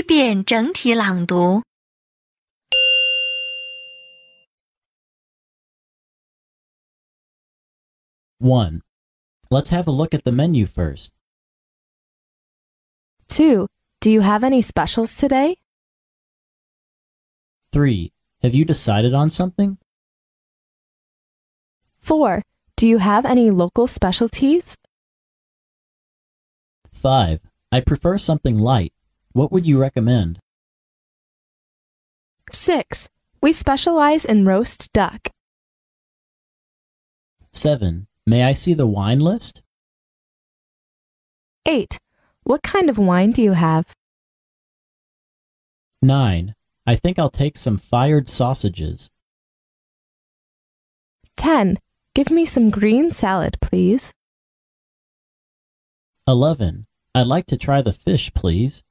一遍整体朗读。 1. Let's have a look at the menu first. 2. Do you have any specials today? 3. Have you decided on something? 4. Do you have any local specialties? 5. I prefer something light. What would you recommend? 6. We specialize in roast duck. 7. May I see the wine list? 8. What kind of wine do you have? 9. I think I'll take some fired sausages. 10. Give me some green salad, please. 11. I'd like to try the fish, please.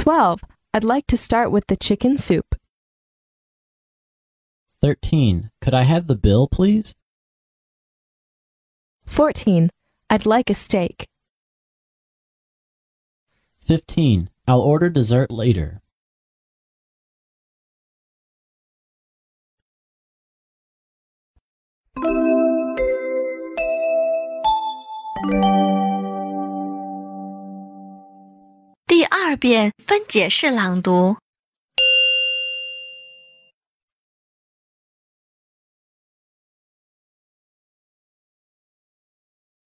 12. I'd like to start with the chicken soup. 13. Could I have the bill, please? 14. I'd like a steak. 15. I'll order dessert later. 二遍分解式朗读。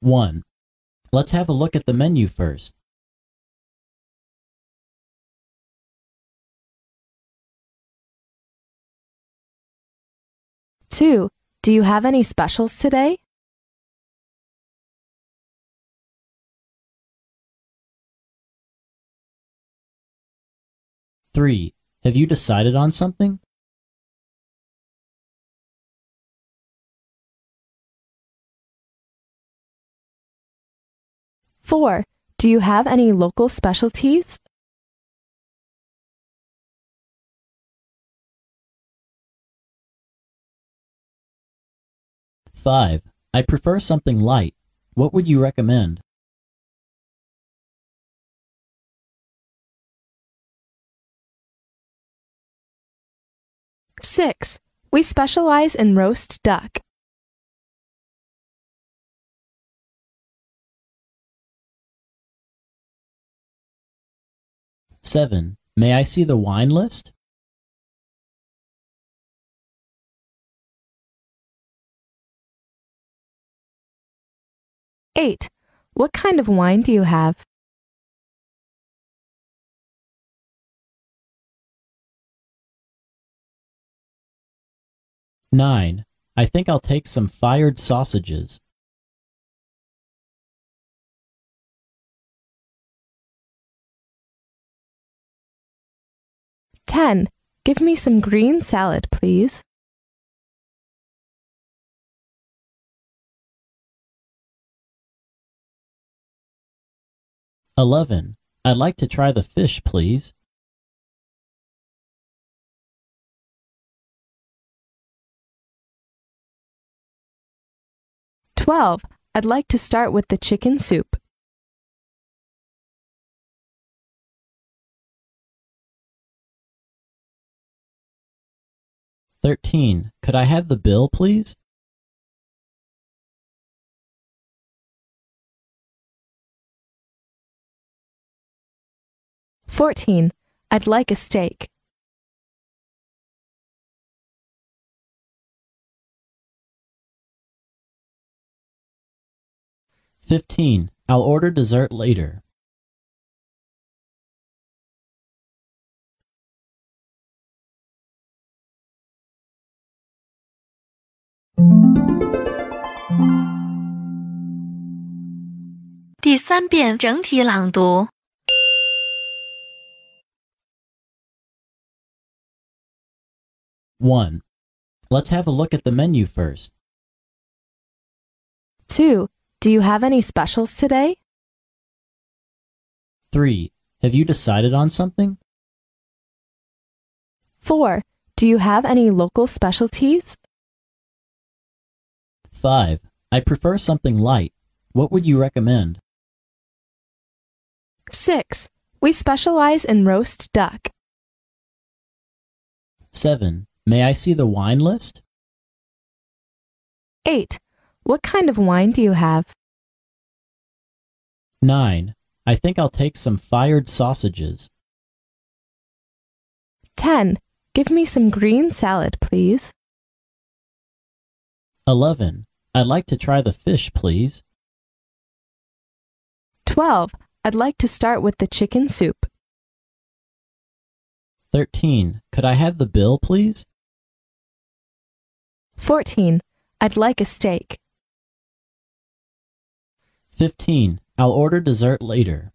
1. Let's have a look at the menu first. 2. Do you have any specials today? 3. Have you decided on something? 4. Do you have any local specialties? 5. I prefer something light. What would you recommend? 6. We specialize in roast duck. 7. May I see the wine list? 8. What kind of wine do you have? 9. I think I'll take some fired sausages. 10. Give me some green salad, please. 11. I'd like to try the fish, please. 12. I'd like to start with the chicken soup. 13. Could I have the bill, please? 14. I'd like a steak. 15. I'll order dessert later. One. Let's have a look at the menu first. 2. Do you have any specials today? 3. Have you decided on something? 4. Do you have any local specialties? 5. I prefer something light. What would you recommend? 6. We specialize in roast duck. 7. May I see the wine list? 8. What kind of wine do you have? 9. I think I'll take some fired sausages. 10. Give me some green salad, please. 11. I'd like to try the fish, please. 12. I'd like to start with the chicken soup. 13. Could I have the bill, please? 14. I'd like a steak. 15. I'll order dessert later.